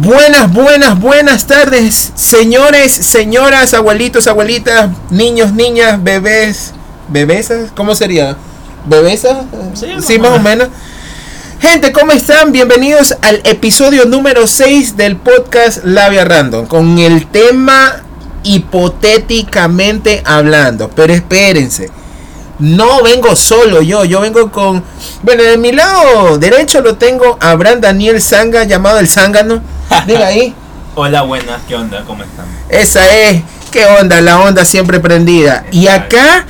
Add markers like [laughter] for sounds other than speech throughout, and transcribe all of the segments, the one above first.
Buenas, buenas, buenas tardes, señores, señoras, abuelitos, abuelitas, niños, niñas, bebés, bebesas, ¿cómo sería? ¿Bebesas? Sí, más o menos. Gente, ¿cómo están? Bienvenidos al episodio número 6 del podcast Labia Random, con el tema hipotéticamente hablando. Pero espérense, no vengo solo yo, yo vengo con... Bueno, de mi lado derecho lo tengo a Abraham Daniel Sanga, llamado el Zángano. Diga ahí. [laughs] Hola, buenas, ¿qué onda? ¿Cómo están? Esa es, qué onda, la onda siempre prendida. Y acá,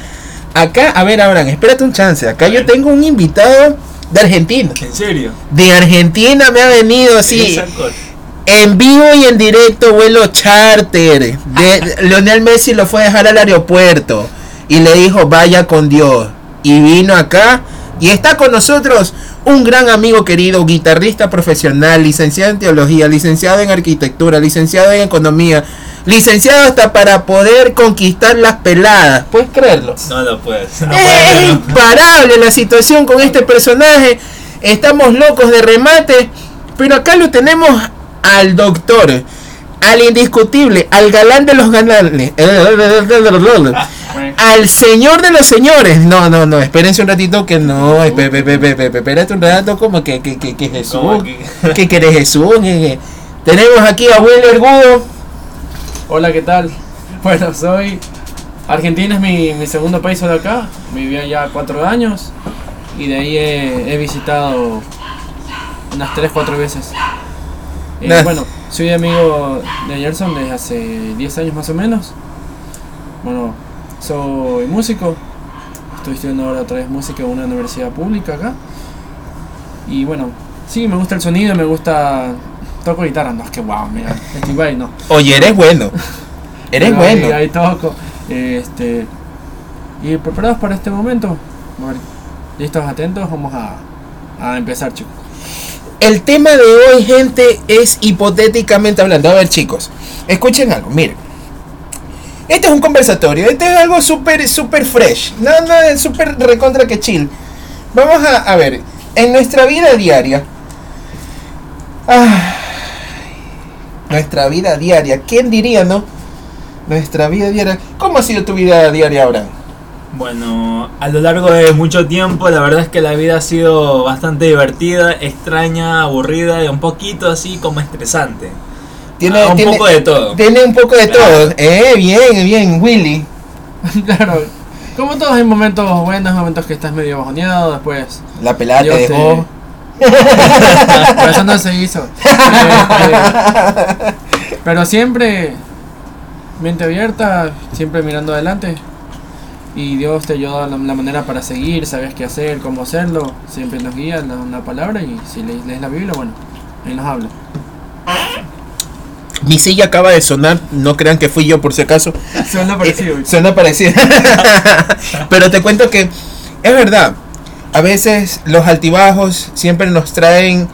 acá, a ver, Abraham, espérate un chance. Acá yo tengo un invitado de Argentina. ¿En serio? De Argentina me ha venido así. En vivo y en directo, vuelo charter. De, [laughs] Leonel Messi lo fue a dejar al aeropuerto y le dijo, vaya con Dios. Y vino acá y está con nosotros un gran amigo querido, guitarrista profesional, licenciado en teología, licenciado en arquitectura, licenciado en economía, licenciado hasta para poder conquistar las peladas. ¿Puedes creerlo? No lo puedes. es imparable la situación con este personaje. Estamos locos de remate. Pero acá lo tenemos al doctor, al indiscutible, al galán de los galanes [laughs] [laughs] al señor de los señores. No, no, no, espérense un ratito que no, espérate un rato como que, que, que, que Jesús, [laughs] que, que eres Jesús. Tenemos aquí a Will Ergudo. Hola, ¿qué tal? [laughs] Bueno, soy Argentina, es mi, mi segundo país de acá. Viví ya cuatro años y de ahí he, visitado unas tres, cuatro veces. Eh, bueno, soy amigo de Gerson desde hace 10 años más o menos. Bueno, soy músico, estoy estudiando ahora otra vez música en una universidad pública acá. Y bueno, sí, me gusta el sonido, me gusta. Toco guitarra, no es que wow, mira, estoy no. Oye, eres bueno. [laughs] Eres bueno. Ahí, toco. Este, y preparados para este momento. listos, atentos, vamos a, a empezar, chicos. El tema de hoy, gente, es hipotéticamente hablando. A ver, chicos, escuchen algo, miren. Este es un conversatorio, este es algo súper, súper fresh, nada, nada, súper recontra que chill. Vamos a, a ver, en nuestra vida diaria, nuestra vida diaria, ¿quién diría, no? Nuestra vida diaria, ¿cómo ha sido tu vida diaria ahora? Bueno, a lo largo de mucho tiempo, la verdad es que la vida ha sido bastante divertida, extraña, aburrida y un poquito así como estresante. Tiene, ah, un poco de todo. Tiene un poco de todo. Eh, bien, bien, Willy. [laughs] claro. Como todos hay momentos buenos, momentos que estás medio bajoneado, después. La pelada te dejó. [laughs] Pero eso no se hizo. Este, pero siempre mente abierta, siempre mirando adelante. Y Dios te ayuda la, la manera para seguir, sabes qué hacer, cómo hacerlo. Siempre nos guía la, una palabra y si lees, lees la Biblia, bueno, Él nos habla. Mi silla acaba de sonar, no crean que fui yo por si acaso. Suena parecido. Eh, suena parecido. [laughs] Pero te cuento que es verdad. A veces los altibajos siempre nos traen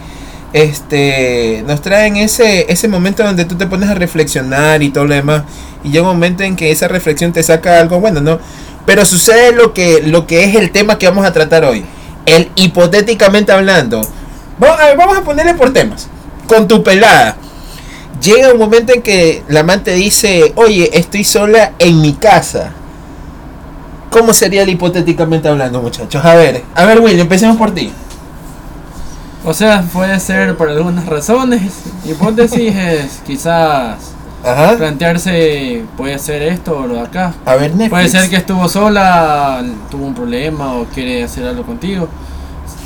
este nos traen ese ese momento donde tú te pones a reflexionar y todo lo demás y llega un momento en que esa reflexión te saca algo bueno, ¿no? Pero sucede lo que lo que es el tema que vamos a tratar hoy. El hipotéticamente hablando. Vamos a, vamos a ponerle por temas. Con tu pelada llega un momento en que la amante dice, oye, estoy sola en mi casa. ¿Cómo sería el hipotéticamente hablando, muchachos? A ver, a ver, Will, empecemos por ti. O sea, puede ser por algunas razones. Hipótesis [laughs] es quizás plantearse, puede ser esto o lo de acá. A ver, Puede ser que estuvo sola, tuvo un problema o quiere hacer algo contigo.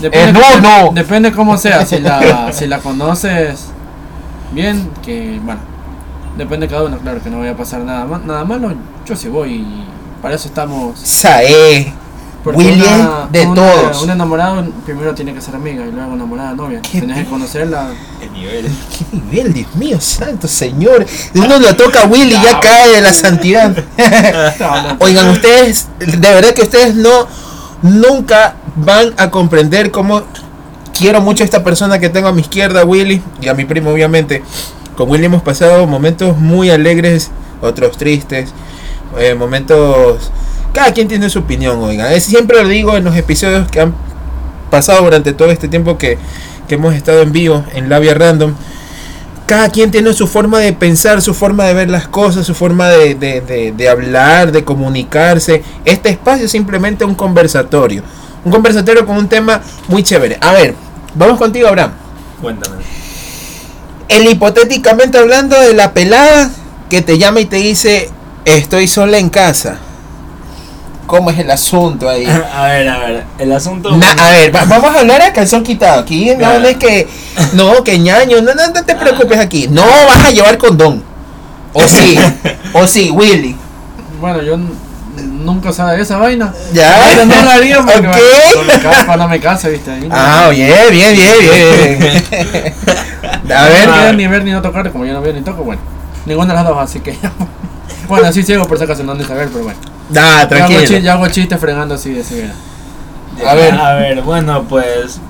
Depende, eh, no, no. Depende cómo sea. Si la, [laughs] si la conoces bien, que bueno, depende de cada uno, claro, que no vaya a pasar nada, nada malo, yo sí voy y para eso estamos. Sae. William de todos. Un enamorado primero tiene que ser amiga y luego enamorada novia. Tienes que conocerla. El nivel. ¿Qué nivel, Dios mío, santo señor? Uno lo toca a Willy y ya cae de la santidad. [laughs] Oigan, ustedes, de verdad que ustedes no, nunca van a comprender cómo quiero mucho a esta persona que tengo a mi izquierda, Willy, y a mi primo, obviamente. Con Willy hemos pasado momentos muy alegres, otros tristes, eh, momentos. Cada quien tiene su opinión, oiga. Es, siempre lo digo en los episodios que han pasado durante todo este tiempo que, que hemos estado en vivo en Labia Random. cada quien tiene su forma de pensar, su forma de ver las cosas, su forma de, de- de- de hablar, de comunicarse. Este espacio es simplemente un conversatorio. Un conversatorio con un tema muy chévere. A ver, vamos contigo, Abraham. Cuéntame. El hipotéticamente hablando de la pelada que te llama y te dice, estoy sola en casa. ¿Cómo es el asunto ahí? [laughs] A ver, a ver, el asunto... Na- a ver, va- vamos a hablar a calzón quitado. Aquí no, Claro. no es que. No, que ñaño. No, no, no te preocupes aquí. No vas a llevar condón. O sí. [laughs] o sí, Willy. Bueno, yo nunca usaba esa vaina. Ya. Pero no la haría porque Ok. cuando, me ca- cuando me case, viste. Ahí no- Ah, bien, bien, bien, bien. [laughs] A no ver. quiero ni ver ni no tocar, como yo no veo ni toco, bueno. Ninguna de las dos, así que. [laughs] bueno, así ciego por si acaso no han de saber, pero bueno. Nah, Yo hago, chi- tranquilo. yo hago chistes fregando así de ceguera. A ver. A ver, bueno, pues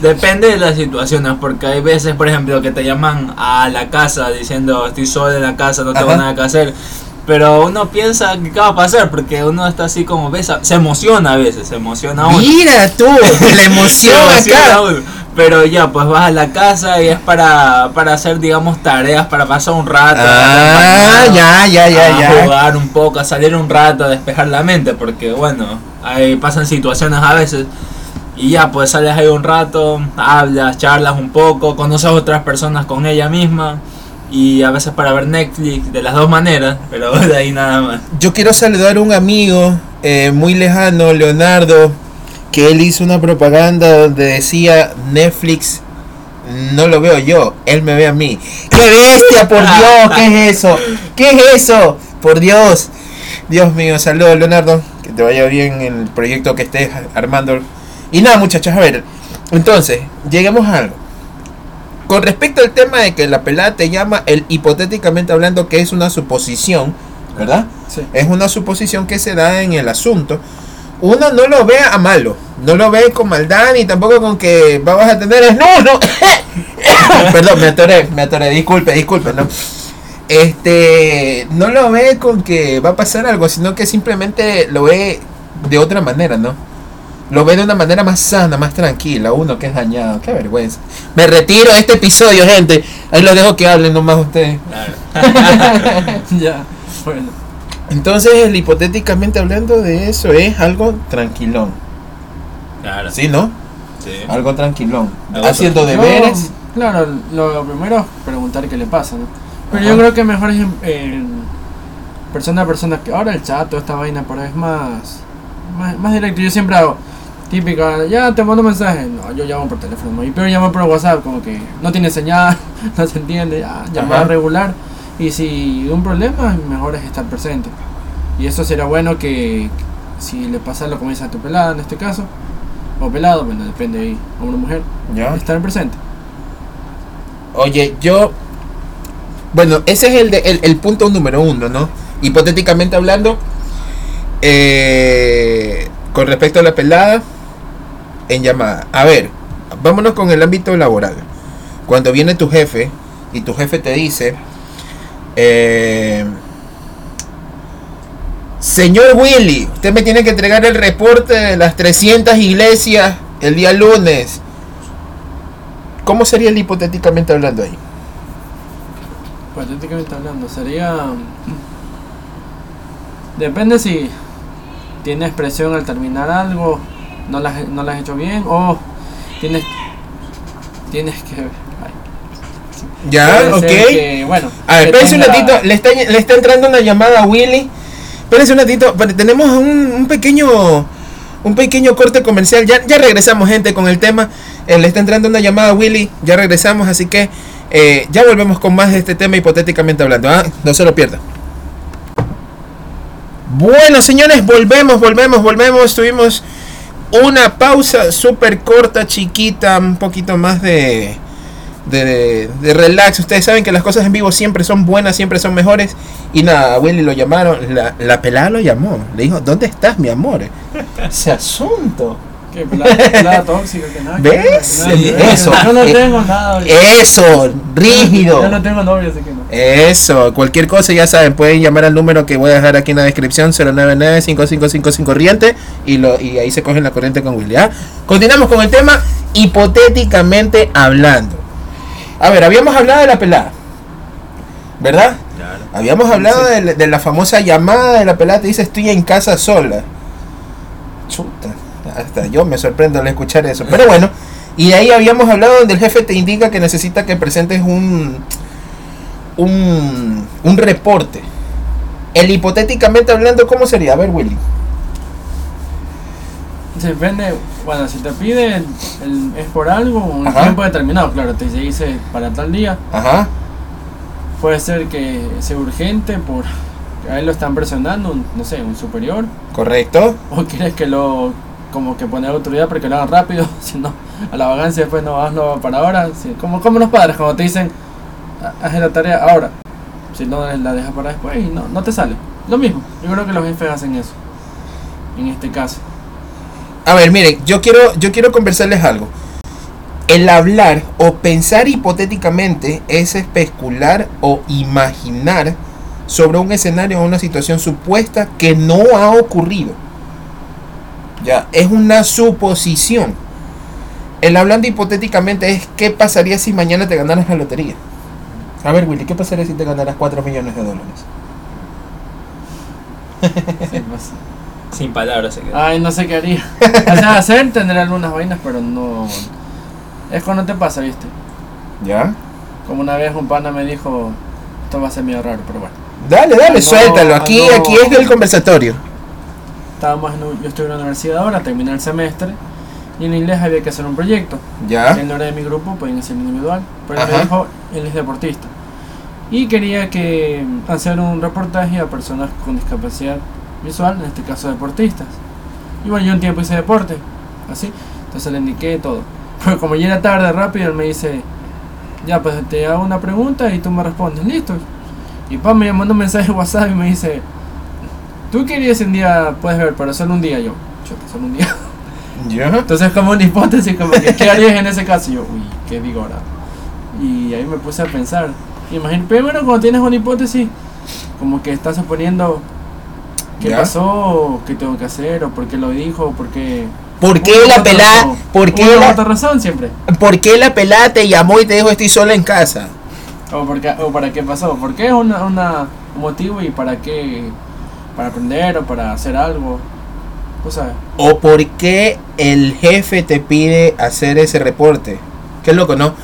depende de las situaciones, porque hay veces, por ejemplo, que te llaman a la casa diciendo estoy solo en la casa, no tengo Ajá. nada que hacer. Pero uno piensa que va a pasar, porque uno está así como ves, se emociona a veces, se emociona uno. Mira tú, [laughs] la emoción acá. uno. Pero ya, pues vas a la casa y es para, para hacer, digamos, tareas, para pasar un rato. Ah, ya, ya, ya, a ya. jugar un poco, a salir un rato, a despejar la mente, porque bueno, ahí pasan situaciones a veces. Y ya, pues sales ahí un rato, hablas, charlas un poco, conoces a otras personas con ella misma. Y a veces para ver Netflix, de las dos maneras, pero [laughs] de ahí nada más. Yo quiero saludar a un amigo eh, muy lejano, Leonardo, que él hizo una propaganda donde decía Netflix no lo veo yo, él me ve a mí. ¡Qué bestia, por [laughs] Dios! ¿Qué es eso? ¿Qué es eso? Por Dios. Dios mío, saludos Leonardo, que te vaya bien en el proyecto que estés armando. Y nada, muchachos, a ver, entonces, lleguemos a algo. Con respecto al tema de que la pelada te llama, el hipotéticamente hablando que es una suposición, ¿verdad? Sí. Es una suposición que se da en el asunto. Uno no lo ve a malo, no lo ve con maldad ni tampoco con que vamos a tener no, no. [coughs] Perdón, me atoré, me atoré, disculpe, disculpe, no. Este, no lo ve con que va a pasar algo, sino que simplemente lo ve de otra manera, ¿no? Lo ve de una manera más sana, más tranquila, uno que es dañado, qué vergüenza. Me retiro de este episodio, gente. Ahí lo dejo que hablen nomás ustedes. [laughs] ya, bueno. Entonces, el hipotéticamente hablando de eso es algo tranquilón. Claro. ¿Sí, no? Sí. Algo tranquilón. Algo Haciendo deberes. claro, lo, lo primero es preguntar qué le pasa, ¿no? Pero Ajá. yo creo que mejor es en, en persona a persona. que Ahora el chat, toda esta vaina, pero es más, más, más directo. Yo siempre hago típica, ya te mando mensaje. No, yo llamo por teléfono. ¿no? Y pero llamo por WhatsApp, como que no tiene señal, [laughs] no se entiende. Ya, llamada regular. Y si un problema, mejor es estar presente. Y eso será bueno que si le pasa lo dice a tu pelada en este caso, o pelado, bueno, depende ahí, hombre o mujer, Ya. estar presente. Oye, yo. Bueno, ese es el, de- el, el punto número uno, ¿no? Hipotéticamente hablando, eh, con respecto a la pelada, en llamada. A ver, vámonos con el ámbito laboral. Cuando viene tu jefe y tu jefe te dice, eh, señor Willy, usted me tiene que entregar el reporte de las 300 iglesias el día lunes. ¿Cómo sería el hipotéticamente hablando ahí? Hipotéticamente hablando, sería. Depende si tienes presión al terminar algo, no las no la has hecho bien, o tienes. Tienes que. ay, Ya, ok. que, bueno. A ver, espérense un ratito, le está, le está entrando una llamada a Willy. Espérense un ratito, tenemos un, un pequeño un pequeño corte comercial. Ya, ya regresamos, gente, con el tema. Eh, le está entrando una llamada a Willy. Ya regresamos, así que eh, ya volvemos con más de este tema hipotéticamente hablando. ¿ah? No se lo pierdan. Bueno, señores, volvemos, volvemos, volvemos. Tuvimos una pausa súper corta, chiquita, un poquito más de, de, de relax. Ustedes saben que las cosas en vivo siempre son buenas, siempre son mejores. Y nada, a Willy lo llamaron, la, la pelada lo llamó. Le dijo, ¿dónde estás, mi amor? Ese asunto. Que pelada, pelada [laughs] tóxica, que nada. que ¿Ves? nada, que nada, que Eso. Yo no Eh, tengo nada. Eso, rígido. Yo no tengo así que no. Eso, cualquier cosa ya saben, pueden llamar al número que voy a dejar aquí en la descripción, 099-5555 corriente, y, lo, y ahí se cogen la corriente con Willy. ¿ah? Continuamos con el tema hipotéticamente hablando. A ver, habíamos hablado de la pelada. ¿Verdad? Claro. Habíamos hablado Sí. de, la- de la famosa llamada de la pelada, te dice estoy en casa sola. Chuta, hasta yo me sorprendo al escuchar eso. Pero bueno, y de ahí habíamos hablado donde el jefe te indica que necesita que presentes un, un, un reporte. El hipotéticamente hablando, ¿cómo sería? A ver, Willy. Depende, bueno, si te pide el- el- es por algo, un Ajá. tiempo determinado, claro, te dice para tal día. Ajá. Puede ser que sea urgente por a él lo están presionando, un- no sé, un superior. Correcto. O quieres que lo, como que poner autoridad para que lo hagan rápido, [laughs] si no, a la vagancia después no hazlo para ahora. Sí, como, como los padres, cuando te dicen, "Ha- haz la tarea ahora. Si no la dejas para después y no, no te sale. Lo mismo, yo creo que los jefes hacen eso. En este caso. A ver, miren, yo quiero, yo quiero conversarles algo. El hablar o pensar hipotéticamente es especular o imaginar sobre un escenario o una situación supuesta que no ha ocurrido. Ya, es una suposición. El hablando hipotéticamente es qué pasaría si mañana te ganaras la lotería. A ver, Willy, ¿qué pasaría si te ganaras 4 millones de dólares? Sí, pues. Sin palabras se queda. Ay, no sé qué haría. O sea, [laughs] hacer, tendré algunas vainas, pero no. Es cuando te pasa, ¿viste? ¿Ya? Como una vez un pana me dijo, esto va a ser medio raro, pero bueno. Dale, dale, No, suéltalo. Aquí, no. aquí es el conversatorio. Estábamos en, un- yo estoy en la universidad ahora, terminé el semestre, y en inglés había que hacer un proyecto. ¿Ya? Él no era de mi grupo, pueden hacer individual, pero él me dijo, él es deportista. Y quería que mm, hacer un reportaje a personas con discapacidad visual, en este caso deportistas. Y bueno, yo un tiempo hice deporte, así, entonces le indiqué todo. [laughs] Pero como ya era tarde, rápido, él me dice, ya pues te hago una pregunta y tú me respondes, listo. Y pa me mandó un mensaje de WhatsApp y me dice, tú querías un día, puedes ver, pero solo un día yo. Chuta, solo un día. [laughs] ¿Ya? Entonces como una hipótesis, como que, ¿qué harías en ese caso? Y yo, uy, ¿qué digo ahora? Y ahí me puse a pensar. Imagínate, primero cuando tienes una hipótesis, como que estás suponiendo qué Ya. pasó, qué tengo que hacer, o por qué lo dijo, o por qué... ¿Por qué la pelada, razón. por qué la, otra razón siempre. por qué la pelada te llamó y te dijo estoy sola en casa? O, por qué- o para qué pasó, por qué es una, una, un motivo y para qué, para aprender o para hacer algo. O sea, ¿O por qué el jefe te pide hacer ese reporte? Qué loco, ¿no?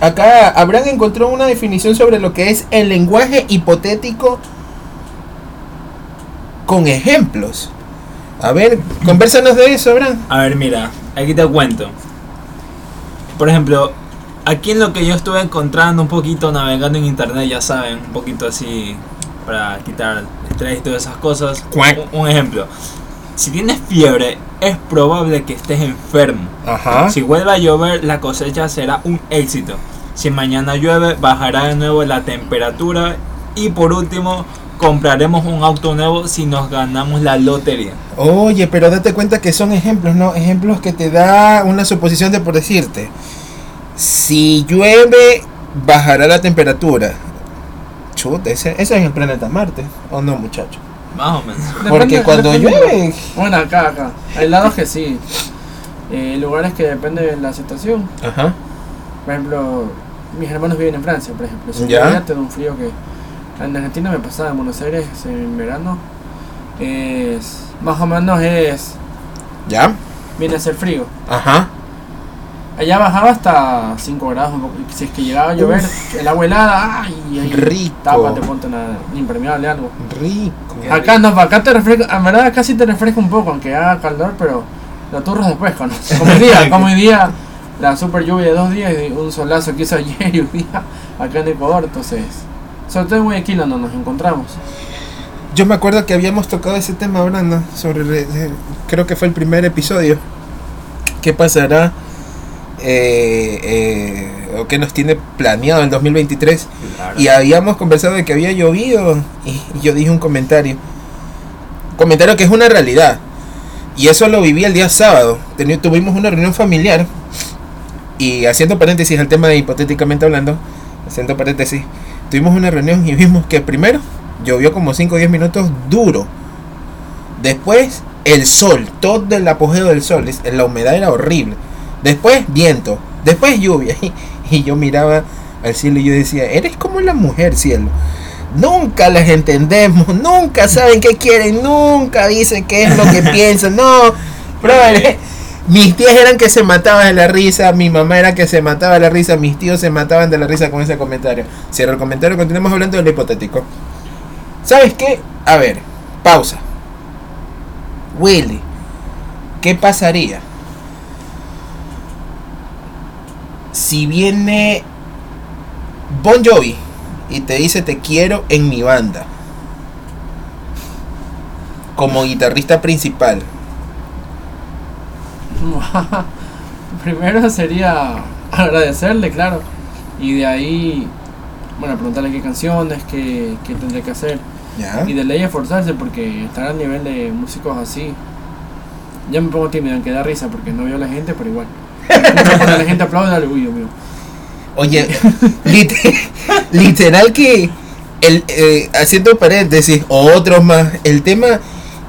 Acá Abraham encontró una definición sobre lo que es el lenguaje hipotético con ejemplos. A ver, conversanos de eso, Abraham. A ver, mira, aquí te cuento. Por ejemplo, aquí en lo que yo estuve encontrando un poquito navegando en internet, ya saben, un poquito así para quitar estrés y todas esas cosas. Un ejemplo. Si tienes fiebre, es probable que estés enfermo. Ajá. Si vuelve a llover, la cosecha será un éxito. Si mañana llueve, bajará de nuevo la temperatura. Y por último, compraremos un auto nuevo si nos ganamos la lotería. Oye, pero date cuenta que son ejemplos, ¿no? Ejemplos que te da una suposición de por decirte. Si llueve, bajará la temperatura. Chuta, ese, ese es el planeta Marte, ¿o no, muchacho? Más o menos. Porque Depende- cuando depende llueve... [laughs] Bueno, acá, acá. Hay lados que sí. Eh, lugares que depende de la situación. Ajá. Por ejemplo, mis hermanos viven en Francia, por ejemplo. Si Ya. te da un frío que en Argentina me pasaba en Buenos Aires en verano. Es más o menos es ¿Ya? viene a ser frío. Ajá. Allá bajaba hasta 5 grados, si es que llegaba a llover, el agua helada, ay, ay, Rico. tápate, ponte una impermeable algo. Rico. Acá no, acá te refresca, en verdad acá sí te refresca un poco, aunque haga calor, pero lo turras después, con, [laughs] como hoy día, como hoy día, [laughs] la super lluvia de dos días y un solazo que hizo ayer y un día acá en Ecuador, entonces, sobre todo en Guayaquil donde nos encontramos. Yo me acuerdo que habíamos tocado ese tema hablando sobre, re- eh, creo que fue el primer episodio. ¿Qué pasará? Eh, eh, o qué nos tiene planeado el 2023. Y habíamos conversado de que había llovido y yo dije un comentario. Comentario que es una realidad. Y eso lo viví el día sábado. Teni- tuvimos una reunión familiar. Y haciendo paréntesis al tema de hipotéticamente hablando, haciendo paréntesis, tuvimos una reunión y vimos que primero llovió como 5 o 10 minutos duro. Después el sol, todo el apogeo del sol, la humedad era horrible. Después viento, después lluvia. [laughs] Y, y yo miraba al cielo y yo decía, eres como la mujer, cielo. Nunca las entendemos, nunca saben qué quieren, nunca dicen qué es lo que [laughs] piensan, no. Brother, mis tías eran que se mataban de la risa, mi mamá era que se mataba de la risa, mis tíos se mataban de la risa con ese comentario. Cierro el comentario, continuamos hablando del hipotético. ¿Sabes qué? A ver, pausa. Willy, ¿qué pasaría si viene Bon Jovi y te dice te quiero en mi banda como guitarrista principal? [laughs] Primero sería agradecerle, claro. Y de ahí, bueno, preguntarle qué canciones, qué, qué tendría que hacer. ¿Ya? Y de ley esforzarse porque estar al nivel de músicos así. Ya me pongo tímido, aunque da risa porque no veo a la gente, pero igual. Cuando la gente aplaude, dale, uy, mío. Oye, lit- [laughs] literal que el eh, haciendo paréntesis o otros más, el tema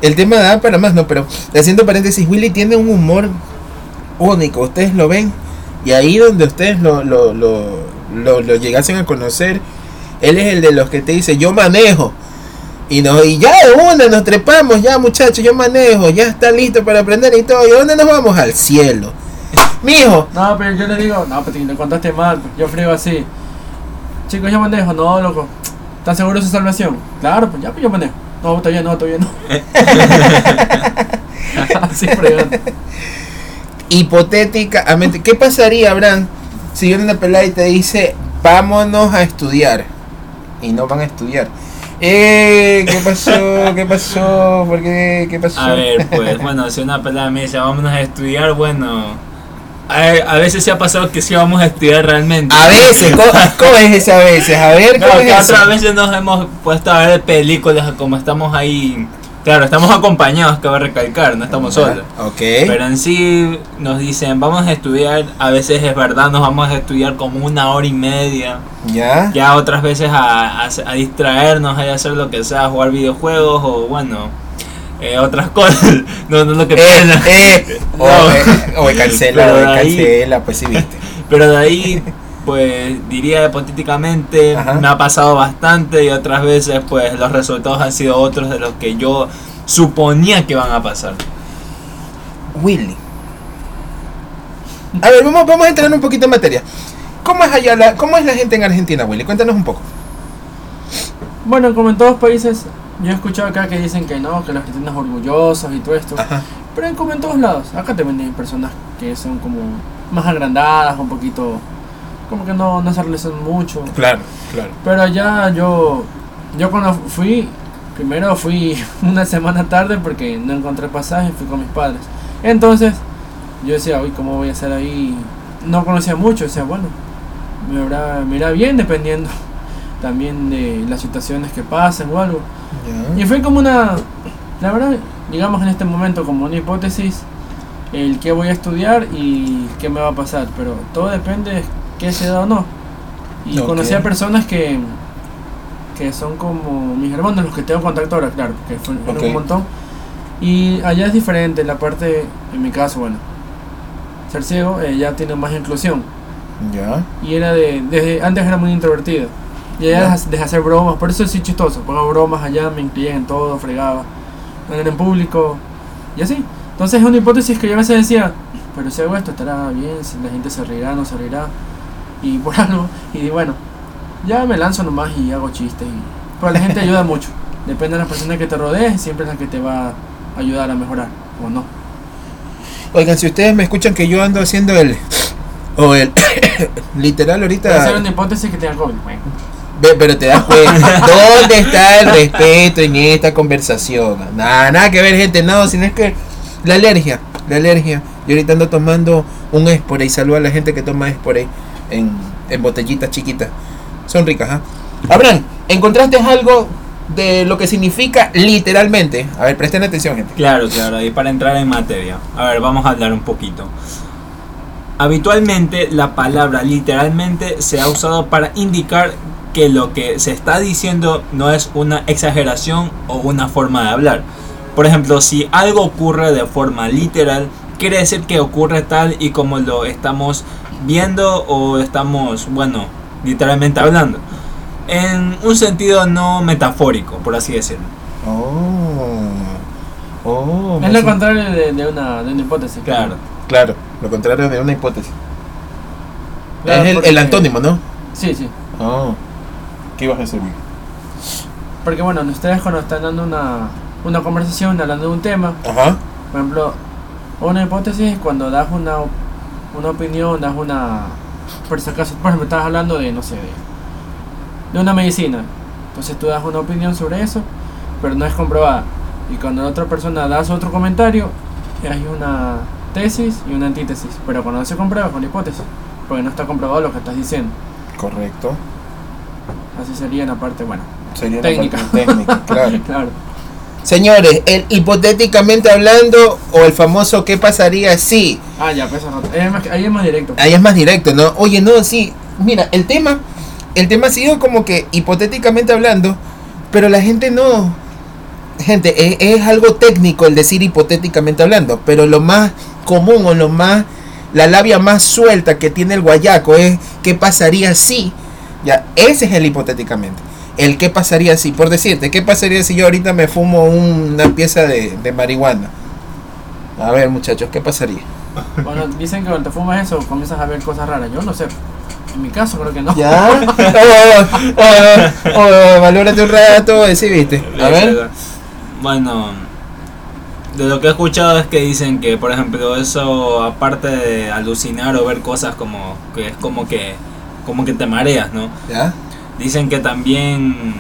el tema da para más, no, pero haciendo paréntesis, Willy tiene un humor único, ustedes lo ven y ahí donde ustedes lo lo, lo, lo, lo llegasen a conocer, él es el de los que te dice, "Yo manejo." Y, no, y ya de una nos trepamos, ya muchachos, yo manejo, ya está listo para aprender y todo. ¿Y dónde nos vamos? Al cielo. Mijo, No, pero yo le digo, no, pero te contaste mal, pues, yo friego así. Chicos, yo manejo, no, loco. ¿Estás seguro de su salvación? Claro, pues ya, pues yo manejo. No, todavía no, todavía no. [laughs] así fregando. hipotéticamente, ¿qué pasaría, Abraham, si viene una pelada y te dice, vámonos a estudiar? Y no van a estudiar. Eh, ¿qué pasó? ¿Qué pasó? ¿Por qué? ¿Qué pasó? A ver, pues bueno, si una pelada me dice vámonos a estudiar, bueno. A, a veces se ha pasado que sí vamos a estudiar realmente. A veces, ¿cómo, [laughs] cómo es ese a veces? A ver, No, ¿cómo que es eso? otras veces nos hemos puesto a ver películas como estamos ahí. Claro, estamos acompañados, que va a recalcar, no estamos solos. Ok. Pero en sí nos dicen, vamos a estudiar, a veces es verdad, nos vamos a estudiar como una hora y media. ¿Ya? Ya otras veces a, a, a distraernos, a hacer lo que sea, jugar videojuegos o bueno, eh, otras cosas. [laughs] No, no es lo que Eh, piensan. eh, [laughs] o, No. eh, o [laughs] cancela, Pero o de ahí- cancela, pues sí viste. Pero de ahí, pues diría hipotéticamente, Ajá. me ha pasado bastante y otras veces, pues los resultados han sido otros de los que yo suponía que van a pasar. Willy. A ver, vamos, vamos a entrar un poquito en materia. ¿Cómo es allá la, cómo es la gente en Argentina, Willy? Cuéntanos un poco. Bueno, como en todos países, yo he escuchado acá que dicen que no, que los argentinos orgullosos y todo esto. Ajá. Pero como en todos lados, acá también hay personas que son como más agrandadas, un poquito, como que no, no se realizan mucho. Claro, claro. Pero allá yo, yo cuando fui, primero fui [laughs] una semana tarde porque no encontré pasaje, fui con mis padres. Entonces yo decía, uy, ¿cómo voy a hacer ahí? No conocía mucho, decía, bueno, me, habrá, me irá bien dependiendo [laughs] también de las situaciones que pasen o algo. Y fue como una, la verdad, digamos en este momento como una hipótesis, el qué voy a estudiar y qué me va a pasar, pero todo depende de qué se da o no. Y Ok. conocí a personas que, que son como mis hermanos, los que tengo contacto ahora, claro, porque fue fueron Ok. un montón. Y allá es diferente, la parte, en mi caso, bueno, ser ciego eh, ya tiene más inclusión. Ya. Y era de, desde antes era muy introvertido. Y allá Ya. dejas de hacer bromas, por eso es sí chistoso. Pongo bromas allá, me incluían en todo, fregaba. Andar en público y así. Entonces es una hipótesis que yo a veces decía, pero si hago esto estará bien, si la gente se reirá, no se reirá. Y [laughs] por algo, y bueno, ya me lanzo nomás y hago chistes. Y, pero la gente ayuda mucho. [laughs] Depende de las personas que te rodees, siempre es la que te va a ayudar a mejorar, o no. Oigan, si ustedes me escuchan que yo ando haciendo el. O el. [coughs] literal ahorita. una hipótesis que tenga COVID. Pero te das cuenta. [laughs] ¿Dónde está el respeto en esta conversación? Nada, nada que ver, gente. No, sino es que. La alergia. La alergia. Yo ahorita ando tomando un Esporay. Saluda a la gente que toma Esporay en, en botellitas chiquitas. Son ricas, ¿ah? Abraham, ¿encontraste algo de lo que significa literalmente? A ver, presten atención, gente. Claro, claro, y para entrar en materia. A ver, vamos a hablar un poquito. Habitualmente la palabra literalmente se ha usado para indicar que lo que se está diciendo no es una exageración o una forma de hablar. Por ejemplo, si algo ocurre de forma literal, quiere decir que ocurre tal y como lo estamos viendo o estamos, bueno, literalmente hablando. En un sentido no metafórico, por así decirlo. Oh. Oh. Es lo contrario de, de una, de una hipótesis. Claro. Claro, lo contrario de una hipótesis. Claro, es el, el antónimo, ¿no? Sí, sí. Oh. ¿Qué ibas a decir? Porque bueno, ustedes cuando están dando una, una conversación, hablando de un tema, Ajá. por ejemplo, una hipótesis es cuando das una, una opinión, das una... Por si acaso, por ejemplo, estás hablando de, no sé, de, de una medicina. Entonces tú das una opinión sobre eso, pero no es comprobada. Y cuando la otra persona das otro comentario, hay una tesis y una antítesis. Pero cuando no se comprueba es una hipótesis, porque no está comprobado lo que estás diciendo. Correcto. Así sería la parte, bueno, Sería Técnica. parte técnica, [laughs] claro. claro. Señores, el hipotéticamente hablando o el famoso ¿qué pasaría si? Ah, ya, pues eso no- es más- ahí es más directo. Ahí es más directo, ¿no? Oye, no, sí. Mira, el tema, el tema ha sido como que hipotéticamente hablando, pero la gente no. Gente, es, es algo técnico el decir hipotéticamente hablando, pero lo más común o lo más, la labia más suelta que tiene el guayaco es ¿qué pasaría si? Ya, ese es el hipotéticamente. El qué pasaría si, por decirte, ¿qué pasaría si yo ahorita me fumo una pieza de, de marihuana? A ver, muchachos, ¿qué pasaría? Bueno, dicen que cuando te fumas eso comienzas a ver cosas raras. Yo no sé. En mi caso creo que no. ¿Ya? Oh, oh, oh, valórate un rato, sí, viste. A ver. Bueno, de lo que he escuchado es que dicen que, por ejemplo, eso aparte de alucinar o ver cosas como que es como que como que te mareas, ¿no? ¿Ya? Dicen que también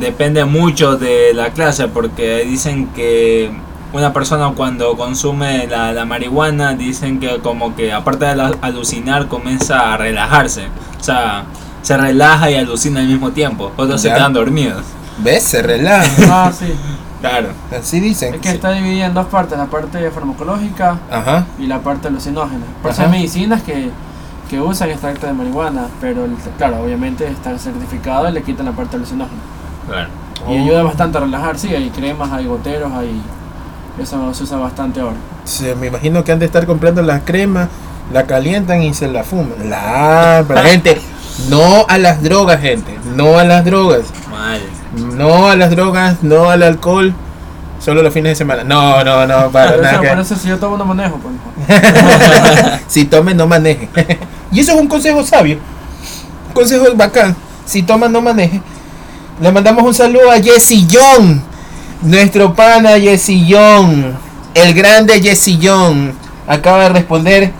depende mucho de la clase porque dicen que una persona cuando consume la, la marihuana dicen que como que aparte de la- alucinar comienza a relajarse. O sea, se relaja y alucina al mismo tiempo. Otros se Ya. quedan dormidos. ¿Ves? Se relaja. [laughs] Ah, sí. Claro. Así dicen. Es que está dividida en dos partes, la parte farmacológica Ajá. y la parte alucinógena. Por eso hay medicinas que, que usan extracto de marihuana, pero el- claro, obviamente está certificado y le quitan la parte alucinógena. Claro. Oh. Y ayuda bastante a relajar, sí, hay cremas, hay goteros, hay... Eso se usa bastante ahora. Se, me imagino que han de estar comprando la crema, la calientan y se la fuman. La, pero gente, no a las drogas, gente. No a las drogas. Mal. No a las drogas, no al alcohol. Solo los fines de semana. No, no, no, para Por nada. por eso si yo tomo no manejo, pues. no. [laughs] si tome, no maneje. Y eso es un consejo sabio. Un consejo bacán. Si toma, no maneje. Le mandamos un saludo a Young. Nuestro pana Young. El grande Young. Acaba de responder.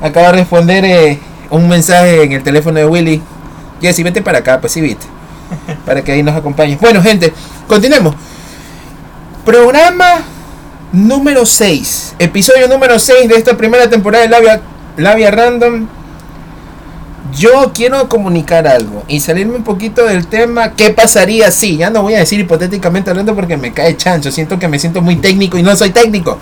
Acaba de responder eh, un mensaje en el teléfono de Willy. Jesse, vete para acá, pues sí, viste. Para que ahí nos acompañes. Bueno, gente, continuemos. Programa número 6. Episodio número 6 de esta primera temporada de Labia, Labia Random. Yo quiero comunicar algo y salirme un poquito del tema. ¿Qué pasaría si? Ya no voy a decir hipotéticamente hablando porque me cae chancho. Siento que me siento muy técnico y no soy técnico.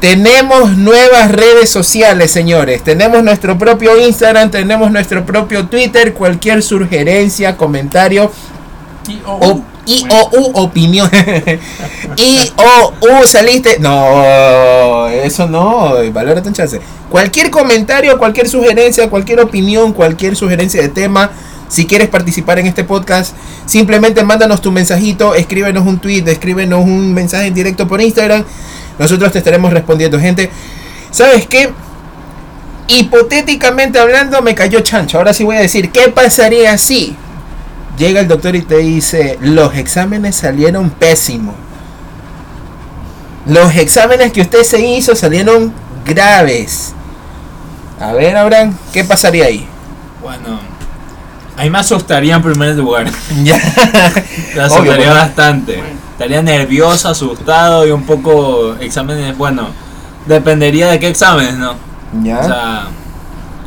Tenemos nuevas redes sociales, señores. Tenemos nuestro propio Instagram, tenemos nuestro propio Twitter. Cualquier sugerencia, comentario, o, I bueno. o U opinión. [laughs] I o U saliste. No, eso no. Valórate un chance. Cualquier comentario, cualquier sugerencia, cualquier opinión, cualquier sugerencia de tema. Si quieres participar en este podcast, simplemente mándanos tu mensajito, escríbenos un tweet, escríbenos un mensaje en directo por Instagram. Nosotros te estaremos respondiendo, gente. ¿Sabes qué? Hipotéticamente hablando, me cayó chancho. Ahora sí voy a decir, ¿qué pasaría si llega el doctor y te dice, los exámenes salieron pésimos? Los exámenes que usted se hizo salieron graves. A ver, Abraham, ¿qué pasaría ahí? Bueno, ahí me asustaría en primer lugar. [laughs] Ya. Me asustaría Obvio, pues. bastante. Estaría nervioso, asustado y un poco exámenes. Bueno, dependería de qué exámenes, ¿no? Ya. O sea,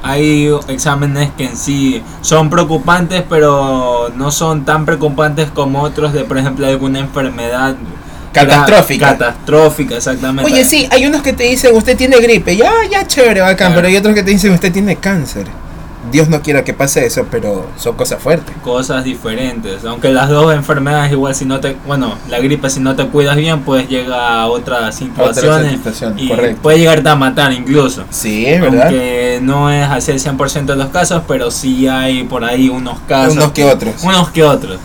hay exámenes que en sí son preocupantes, pero no son tan preocupantes como otros de, por ejemplo, alguna enfermedad Catastrófica. Catastrófica, exactamente. Oye, sí, hay unos que te dicen usted tiene gripe. Ya, ya, chévere, bacán. Pero hay otros que te dicen usted tiene cáncer. Dios no quiera que pase eso, pero son cosas fuertes. cosas diferentes. Aunque las dos enfermedades igual si no te, bueno, la gripe si no te cuidas bien, pues llega a otras situaciones situación, y correcto. puede llegarte a matar incluso. Sí, es verdad. Aunque no es así el 100% de los casos, pero sí hay por ahí unos casos. Unos que otros. Unos que otros.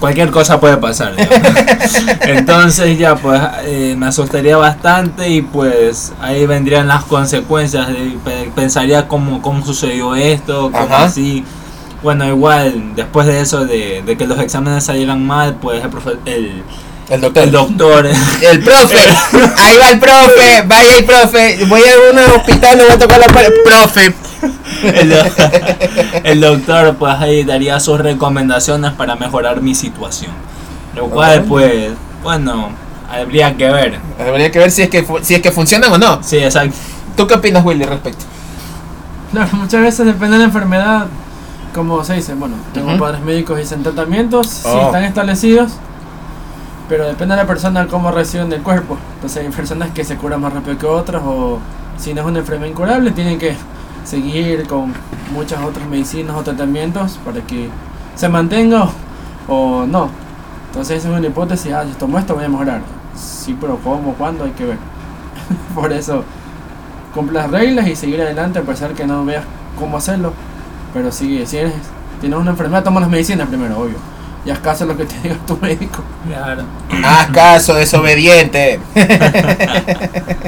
Cualquier cosa puede pasar. [laughs] Entonces ya pues eh, me asustaría bastante y pues ahí vendrían las consecuencias. De, pe- pensaría cómo, cómo sucedió esto, cómo Ajá. así. Bueno, igual después de eso, de, de que los exámenes salieran mal, pues el, profe- el, El doctor. el doctor... El profe, [laughs] ahí va el profe, vaya el profe, voy a un hospital, le voy a tocar la pared. Profe, el, [laughs] el doctor pues ahí daría sus recomendaciones para mejorar mi situación. Lo cual pues, bueno, habría que ver. habría que ver si es que fu- si es que funcionan o no. Sí, exacto. ¿Tú qué opinas, Willy, respecto? Claro, muchas veces depende de la enfermedad, como se dice, bueno, tengo padres médicos y dicen tratamientos, sí Oh. están establecidos, pero depende de la persona cómo reciben del cuerpo. Entonces hay personas que se curan más rápido que otras o si no es una enfermedad incurable tienen que seguir con muchas otras medicinas o tratamientos para que se mantenga o, no. Entonces esa es una hipótesis, ah, si tomo esto voy a mejorar. Sí, pero cómo, cuándo hay que ver. [laughs] Por eso cumple las reglas y seguir adelante a pesar que no veas cómo hacerlo. Pero si eres, tienes una enfermedad, toma las medicinas primero, obvio. Y haz caso a lo que te diga tu médico. Claro. Haz caso, desobediente. [laughs]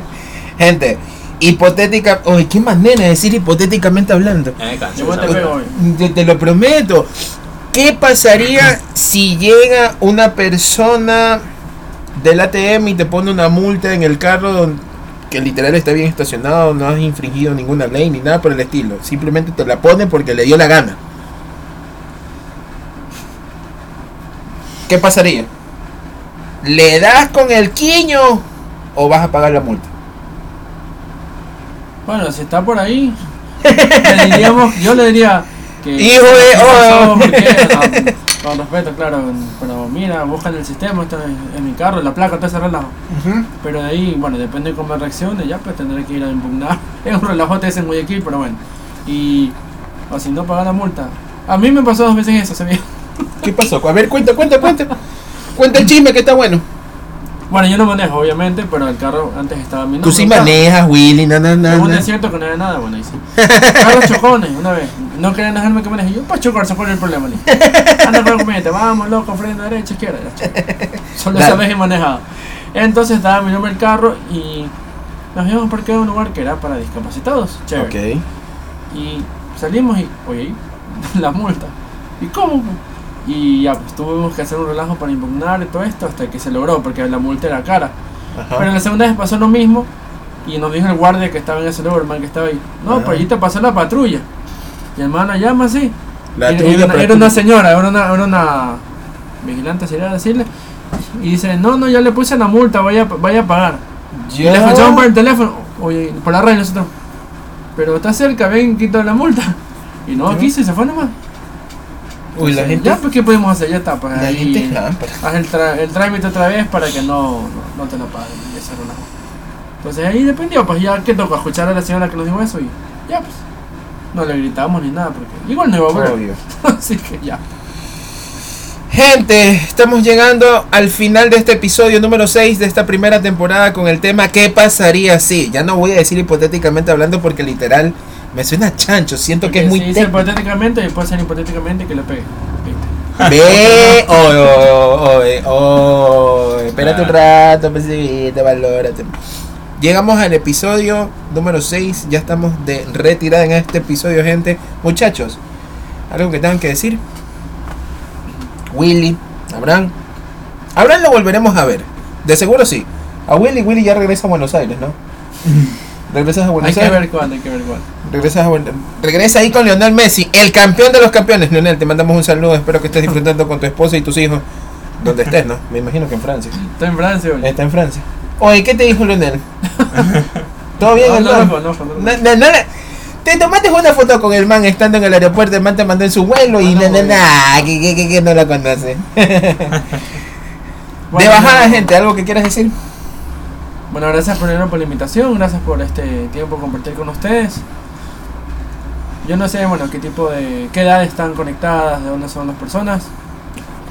Gente, hipotética. Oye, qué manera de decir hipotéticamente hablando. De te pego. Te, te lo prometo. ¿Qué pasaría si llega una persona del ATM y te pone una multa en el carro que literal está bien estacionado, no has infringido ninguna ley ni nada por el estilo? Simplemente te la pone porque le dio la gana. ¿Qué pasaría? ¿Le das con el quiño o vas a pagar la multa? Bueno, si está por ahí, le diríamos, yo le diría que... [laughs] Hijo de- oh. Con respeto, claro, pero mira, busca en el sistema, esto es en mi carro, la placa, todo ese relajo. Pero de ahí, bueno, depende de cómo reaccione, ya pues tendré que ir a impugnar. [laughs] Es un relajote ese en Guayaquil, pero bueno. Y, o si no, pagar la multa. A mí me pasó dos veces eso, ¿sabía? ¿Qué pasó? A ver, cuenta, cuenta, cuenta. Cuenta el chisme que está bueno. Bueno, yo no manejo, obviamente, pero el carro antes estaba a mi Tú nombre, sí un carro. manejas, Willy, na, na, na, En un desierto que no había nada, bueno, ahí [laughs] sí. Carlos chocones, una vez. No querían dejarme que maneje. Yo, pues chocar, ¿cuál es el problema? Le dije. Anda con el comediante, vamos, loco, frente derecha, izquierda. Solo esa vez he manejado. Entonces estaba mi nombre el carro y nos íbamos a parquear en un lugar que era para discapacitados. Chévere. Ok. Y salimos y, oye, [laughs] la multa. ¿Y cómo? Y ya, pues tuvimos que hacer un relajo para impugnar y todo esto hasta que se logró, porque la multa era cara. Ajá. Pero la segunda vez pasó lo mismo y nos dijo el guardia que estaba en ese lugar, el man que estaba ahí. No, Ajá. pero allí te pasó la patrulla. Y el man la llama así. La era, era una, era señora, era una, era una vigilante, sería decirle. Y dice, no, no, ya le puse la multa, vaya, vaya a pagar. Y le escuchamos por el teléfono, oye, por la radio nosotros. Pero está cerca, ven, quito la multa. Y no, quiso y se fue nomás. Uy, la gente. Ya, pues, ¿qué podemos hacer? Ya está, pues La ahí. gente es lámpara. haz el, tra- el trámite otra vez para que no, no, no te lo paguen y ese relajo. Entonces ahí dependió, pues ya que toca escuchar a la señora que nos dijo eso y ya pues. No le gritamos ni nada porque igual no iba a volver. [laughs] Así que ya. Gente, estamos llegando al final de este episodio número 6 de esta primera temporada con el tema ¿Qué pasaría si? Ya no voy a decir hipotéticamente hablando porque literal me suena chancho, siento que es muy si dice técnico. hipotéticamente y puede ser hipotéticamente que le pegue. Ve, oh, oh, oh, oh, espérate un rato, te valórate. Llegamos al episodio número 6, ya estamos de retirada en este episodio, gente. Muchachos, algo que tengan que decir. Willy, Abraham. Abraham lo volveremos a ver, de seguro sí. A Willy, Willy ya regresa a Buenos Aires, ¿no? [laughs] Regresas a Hay Buenos que Aires. ver cuándo, hay que ver cuándo. Regresas a Buen- Regresa ahí con Lionel Messi, el campeón de los campeones. Lionel, te mandamos un saludo. Espero que estés disfrutando con tu esposa y tus hijos. Donde estés, ¿no? Me imagino que en Francia. Está en Francia hoy. Está en Francia. Oye, ¿qué te dijo Lionel? [laughs] ¿Todo bien, No, no, no, no, no, Te tomaste una foto con el man estando en el aeropuerto. El man te mandó en su vuelo y Ah, na, no, na, güey. na, que, que, que, que no la conoce. [laughs] de bajada, gente, ¿algo que quieras decir? Bueno, gracias primero por la invitación, gracias por este tiempo compartir con ustedes. Yo no sé, bueno, qué tipo de. qué edad están conectadas, de dónde son las personas.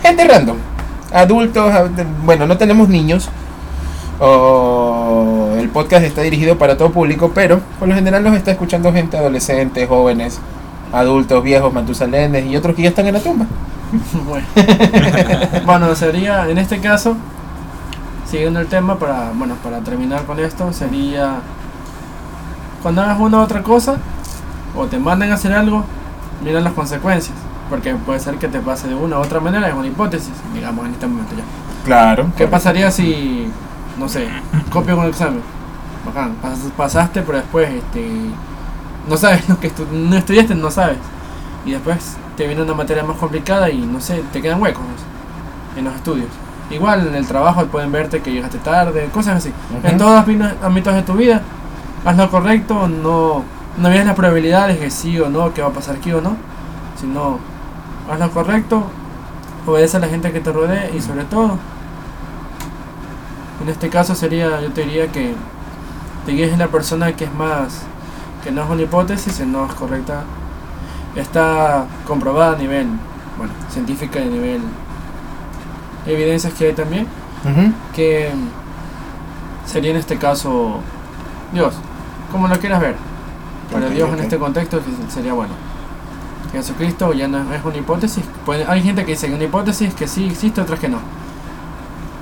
Gente random. Adultos, bueno, no tenemos niños. O el podcast está dirigido para todo público, pero por lo general nos está escuchando gente adolescentes, jóvenes, adultos, viejos, matusalenes y otros que ya están en la tumba. [laughs] bueno. [laughs] bueno, sería, en este caso, siguiendo el tema, para, bueno, para terminar con esto, sería cuando hagas una u otra cosa, o te manden a hacer algo, mira las consecuencias. Porque puede ser que te pase de una u otra manera, es una hipótesis, digamos en este momento ya. Claro. ¿Qué pasaría si, no sé, copio el examen? Bacán, pas- pasaste, pero después este, no sabes [laughs] lo que estu- no estudiaste, no sabes. Y después te viene una materia más complicada y no sé, te quedan huecos en los estudios. Igual en el trabajo pueden verte que llegaste tarde, cosas así. En todos los ámbito- ámbitos de tu vida, haz lo correcto, no, no veas las probabilidades de sí o no, que va a pasar aquí o no, sino haz lo correcto, obedece a la gente que te rodee y sobre todo, en este caso sería, yo te diría que te guíes en la persona que es más, que no es una hipótesis, sino es correcta, está comprobada a nivel, bueno, científica y a nivel evidencias que hay también que sería en este caso Dios, como lo quieras ver. Para Dios en este contexto sería bueno. Jesucristo ya no es una hipótesis. Hay gente que dice que una hipótesis que sí existe, otras que no.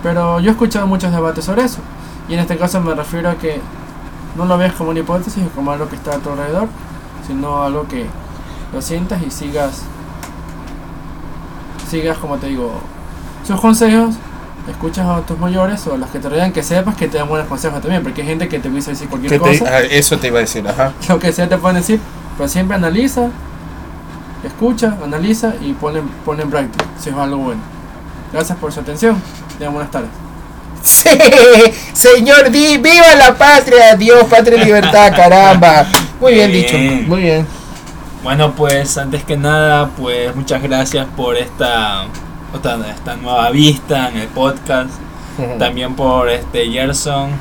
Pero yo he escuchado muchos debates sobre eso. Y en este caso me refiero a que no lo veas como una hipótesis, como algo que está a tu alrededor, sino algo que lo sientas y sigas, sigas como te digo, sus consejos escuchas a tus mayores o a los que te rodean que sepas que te dan buenos consejos también, porque hay gente que te dice decir cualquier ¿Qué te- cosa, ah, eso te iba a decir, ajá. [laughs] lo que sea te pueden decir, pero siempre analiza, escucha, analiza y pone, pone en práctica si es algo bueno. Gracias por su atención, tengan buenas tardes. Sí, señor, di, viva la patria, Dios, patria y libertad, caramba. Muy bien dicho, muy bien. Bueno, pues antes que nada, pues muchas gracias por esta, esta, esta nueva vista en el podcast. También por este Gerson,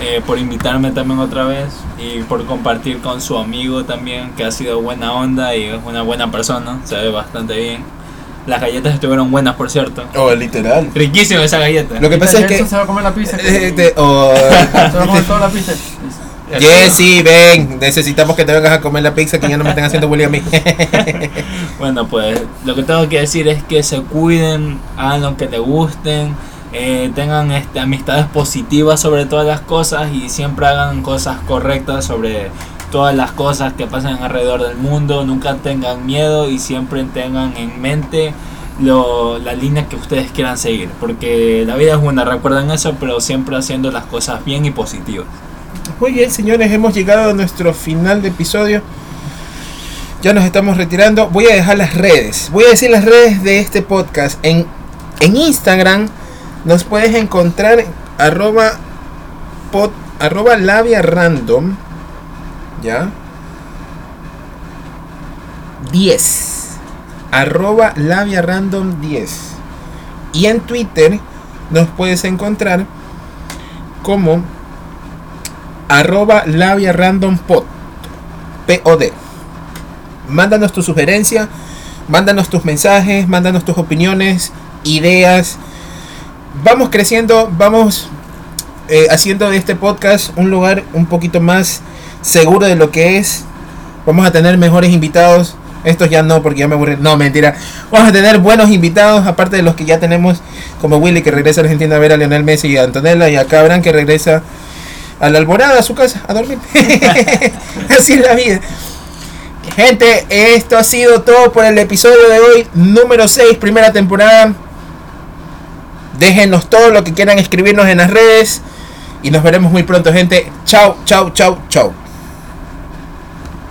eh, por invitarme también otra vez y por compartir con su amigo también, que ha sido buena onda y es una buena persona, se ve bastante bien. Las galletas estuvieron buenas, por cierto. Oh, literal. Riquísima esa galleta. Lo que pasa es que... Se va a comer la pizza. [laughs] eh, te- oh, Se va a comer toda la pizza. Jessy, ven, necesitamos que te vengas a comer la pizza que ya no me estén haciendo bullying a mí. [laughs] Bueno, pues lo que tengo que decir es que se cuiden, hagan lo que les gusten, eh, tengan este, amistades positivas sobre todas las cosas y siempre hagan cosas correctas sobre todas las cosas que pasan alrededor del mundo. Nunca tengan miedo y siempre tengan en mente lo, la línea que ustedes quieran seguir. Porque la vida es buena, recuerden eso, pero siempre haciendo las cosas bien y positivas. Muy bien, señores, hemos llegado a nuestro final de episodio. Ya nos estamos retirando. Voy a dejar las redes. Voy a decir las redes de este podcast. En, en Instagram nos puedes encontrar en arroba, pod- arroba labia random. ¿Ya? 10. Arroba labia random 10. Y en Twitter nos puedes encontrar como arroba labia random pod POD. Mándanos tu sugerencia, mándanos tus mensajes, mándanos tus opiniones, ideas. Vamos creciendo, vamos eh, haciendo de este podcast un lugar un poquito más seguro de lo que es. Vamos a tener mejores invitados. Estos ya no, porque ya me aburrí. No, mentira. Vamos a tener buenos invitados, aparte de los que ya tenemos, como Willy que regresa a Argentina a ver a Lionel Messi y a Antonella, y a Cabran que regresa a la alborada, a su casa, a dormir. [laughs] Así es la vida. Gente, esto ha sido todo por el episodio de hoy, número 6, primera temporada. Déjenos todo lo que quieran escribirnos en las redes. Y nos veremos muy pronto, gente. Chao, chao, chao, chao.